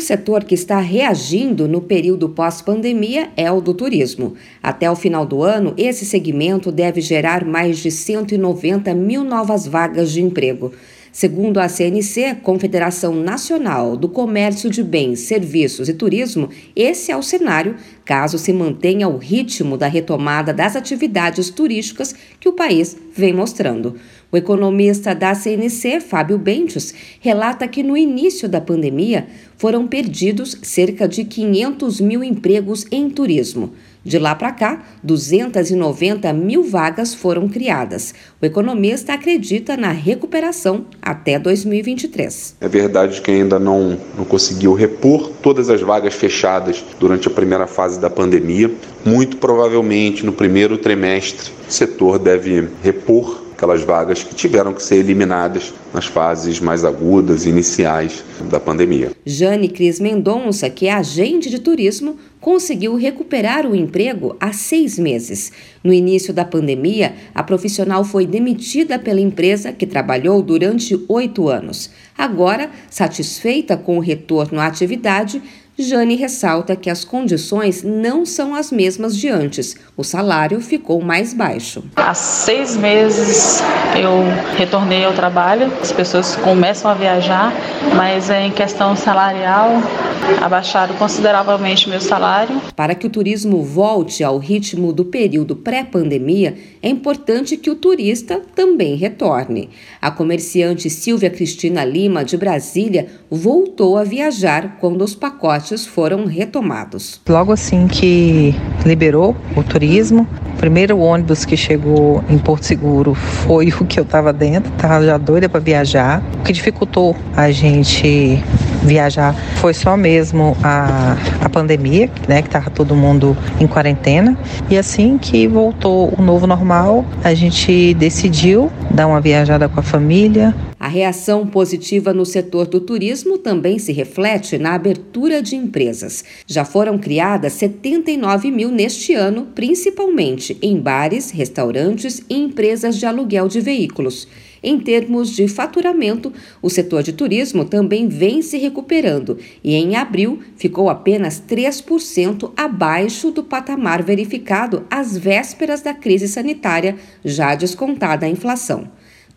O setor que está reagindo no período pós-pandemia é o do turismo. Até o final do ano, esse segmento deve gerar mais de 190 mil novas vagas de emprego. Segundo a CNC, Confederação Nacional do Comércio de Bens, Serviços e Turismo, esse é o cenário caso se mantenha o ritmo da retomada das atividades turísticas que o país vem mostrando. O economista da CNC, Fábio Bentes, relata que no início da pandemia foram perdidos cerca de 500 mil empregos em turismo. De lá para cá, 290 mil vagas foram criadas. O economista acredita na recuperação até 2023. É verdade que ainda não, não conseguiu repor todas as vagas fechadas durante a primeira fase da pandemia. Muito provavelmente no primeiro trimestre, o setor deve repor aquelas vagas que tiveram que ser eliminadas nas fases mais agudas, iniciais da pandemia. Jane Cris Mendonça, que é agente de turismo, conseguiu recuperar o emprego há seis meses. No início da pandemia, a profissional foi demitida pela empresa que trabalhou durante oito anos. Agora, satisfeita com o retorno à atividade, Jane ressalta que as condições não são as mesmas de antes. O salário ficou mais baixo. Há seis meses eu retornei ao trabalho, as pessoas começam a viajar, mas é em questão salarial abaixaram consideravelmente meu salário. Para que o turismo volte ao ritmo do período pré-pandemia, é importante que o turista também retorne. A comerciante Silvia Cristina Lima, de Brasília, voltou a viajar quando os pacotes foram retomados. Logo assim que liberou o turismo, o primeiro ônibus que chegou em Porto Seguro foi o que eu estava dentro, estava já doida para viajar. O que dificultou a gente viajar foi só mesmo a, a pandemia, né, que estava todo mundo em quarentena. E assim que voltou o novo normal, a gente decidiu dar uma viajada com a família. A reação positiva no setor do turismo também se reflete na abertura de empresas. Já foram criadas 79 mil neste ano, principalmente em bares, restaurantes e empresas de aluguel de veículos. Em termos de faturamento, o setor de turismo também vem se recuperando e em abril ficou apenas 3% abaixo do patamar verificado às vésperas da crise sanitária, já descontada a inflação.